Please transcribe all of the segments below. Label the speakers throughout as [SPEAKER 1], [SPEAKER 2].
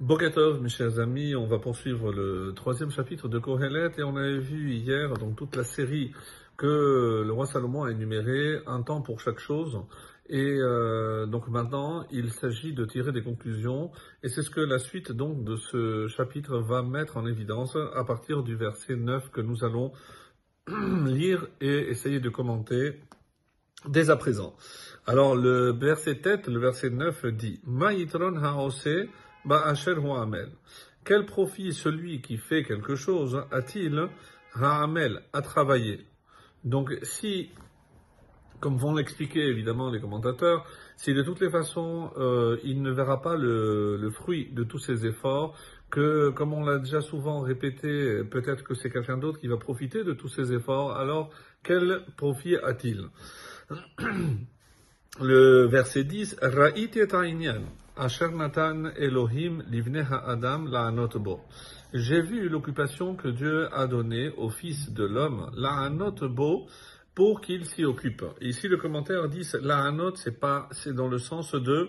[SPEAKER 1] Bokatov, mes chers amis, on va poursuivre le troisième chapitre de Kohelet et on avait vu hier donc toute la série que le roi Salomon a énuméré, un temps pour chaque chose. Et euh, donc maintenant, il s'agit de tirer des conclusions et c'est ce que la suite donc de ce chapitre va mettre en évidence à partir du verset 9 que nous allons lire et essayer de commenter dès à présent. Alors le verset tête, le verset 9 dit quel profit celui qui fait quelque chose a-t-il Ha'amel, à travailler? Donc si, comme vont l'expliquer évidemment les commentateurs, si de toutes les façons euh, il ne verra pas le, fruit de tous ses efforts, que comme on l'a déjà souvent répété, peut-être que c'est quelqu'un d'autre qui va profiter de tous ses efforts, alors quel profit a-t-il? Le verset 10, Ra'it Elohim Adam. J'ai vu l'occupation que Dieu a donnée au Fils de l'homme, la'anot bo, pour qu'il s'y occupe. Ici, le commentaire dit la'anot, c'est pas, c'est dans le sens de,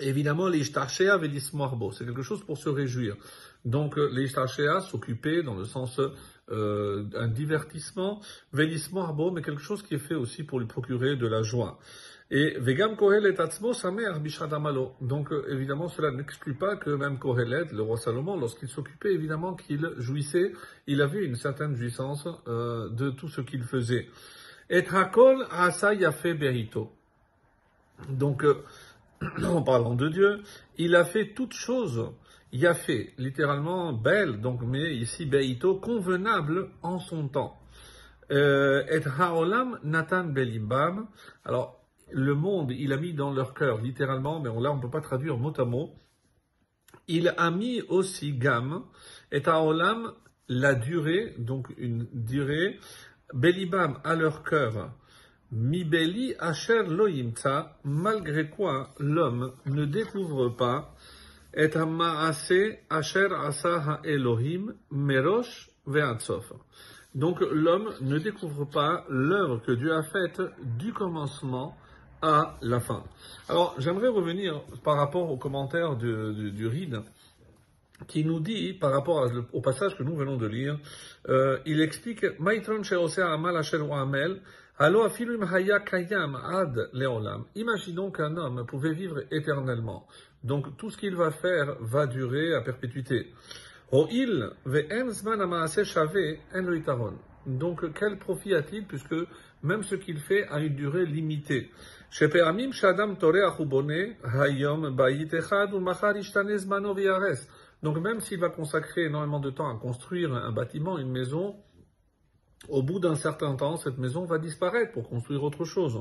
[SPEAKER 1] évidemment, l'ishtarshea bo. C'est quelque chose pour se réjouir. Donc, l'ishtarshea, s'occuper dans le sens euh, un divertissement, bo, mais quelque chose qui est fait aussi pour lui procurer de la joie. Et Vegam Kohelet Atzmo Samer Bishadamalo. Donc euh, évidemment, cela n'exclut pas que même Kohelet, le roi Salomon, lorsqu'il s'occupait, évidemment qu'il jouissait, il avait une certaine jouissance euh, de tout ce qu'il faisait. Et Hakol Asa Yafe Berito. Donc, en parlant de Dieu, il a fait toutes choses Yafé, littéralement belle, donc mais ici Berito, convenable en son temps. Euh, et Haolam Nathan Belimbam. Alors, le monde, il a mis dans leur cœur, littéralement, mais là on ne peut pas traduire mot à mot, il a mis aussi gamme, et à Olam, la durée, donc une durée, Belibam à leur cœur, mi beli asher loimta, malgré quoi l'homme ne découvre pas, et maase asher asa Elohim, merosh ve'atsof. Donc l'homme ne découvre pas l'œuvre que Dieu a faite du commencement à la fin. Alors, j'aimerais revenir par rapport au commentaire du, du, RID, qui nous dit, par rapport au passage que nous venons de lire, euh, il explique, Imaginons qu'un homme pouvait vivre éternellement. Donc, tout ce qu'il va faire va durer à perpétuité. Donc, quel profit a-t-il puisque même ce qu'il fait a une durée limitée? Donc même s'il va consacrer énormément de temps à construire un bâtiment, une maison, au bout d'un certain temps, cette maison va disparaître pour construire autre chose.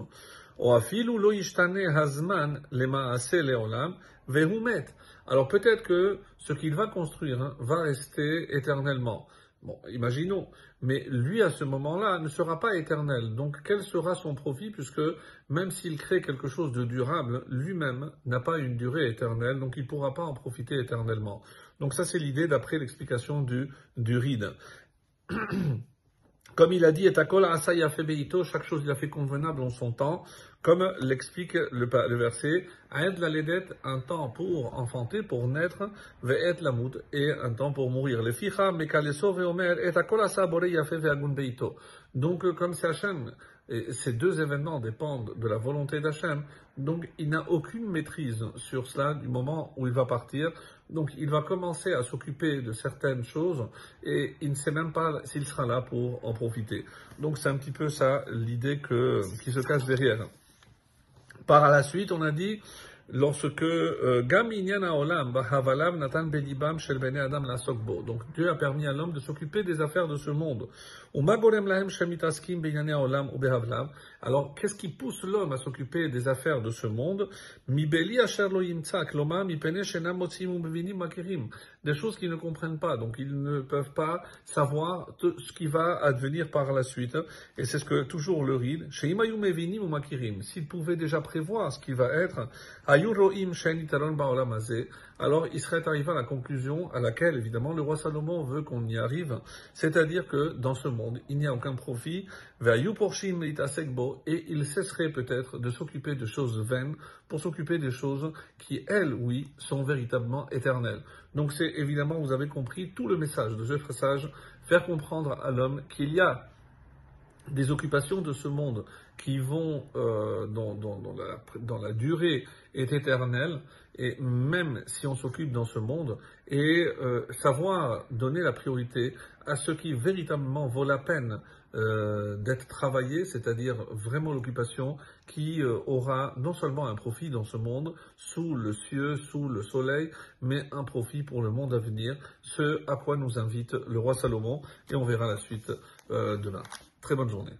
[SPEAKER 1] Alors peut-être que ce qu'il va construire va rester éternellement. Bon, imaginons. Mais lui, à ce moment-là, ne sera pas éternel. Donc, quel sera son profit puisque même s'il crée quelque chose de durable, lui-même n'a pas une durée éternelle, donc il ne pourra pas en profiter éternellement. Donc ça, c'est l'idée d'après l'explication du, du ride. Comme il a dit, chaque chose il a fait convenable en son temps, comme l'explique le, verset, la un temps pour enfanter, pour naître, ve'et lamut, et un temps pour mourir. Le Donc, comme c'est Hachem, et ces deux événements dépendent de la volonté d'Hachem, donc il n'a aucune maîtrise sur cela du moment où il va partir. Donc il va commencer à s'occuper de certaines choses et il ne sait même pas s'il sera là pour en profiter. Donc c'est un petit peu ça l'idée qui se cache derrière. Par la suite, on a dit lorsque euh, Olam Natan Belibam Shel Adam. Donc Dieu a permis à l'homme de s'occuper des affaires de ce monde. Alors qu'est-ce qui pousse l'homme à s'occuper des affaires de ce monde? Des choses qu'ils ne comprennent pas, donc ils ne peuvent pas savoir ce qui va advenir par la suite. Et c'est ce que toujours le ride. S'ils pouvaient déjà prévoir ce qui va être, alors il serait arrivé à la conclusion à laquelle évidemment le roi Salomon veut qu'on y arrive, c'est-à-dire que dans ce monde il n'y a aucun profit, et il cesserait peut-être de s'occuper de choses vaines pour s'occuper des choses qui, elles, oui, sont véritablement éternelles. Donc c'est évidemment, vous avez compris, tout le message de ce passage, faire comprendre à l'homme qu'il y a des occupations de ce monde qui vont euh, dans, la, dans, la, durée est éternelle, et même si on s'occupe dans ce monde, et euh, savoir donner la priorité à ce qui véritablement vaut la peine euh, d'être travaillé, c'est-à-dire vraiment l'occupation qui aura non seulement un profit dans ce monde, sous le cieux, sous le soleil, mais un profit pour le monde à venir, ce à quoi nous invite le roi Salomon, et on verra la suite demain. Très bonne journée.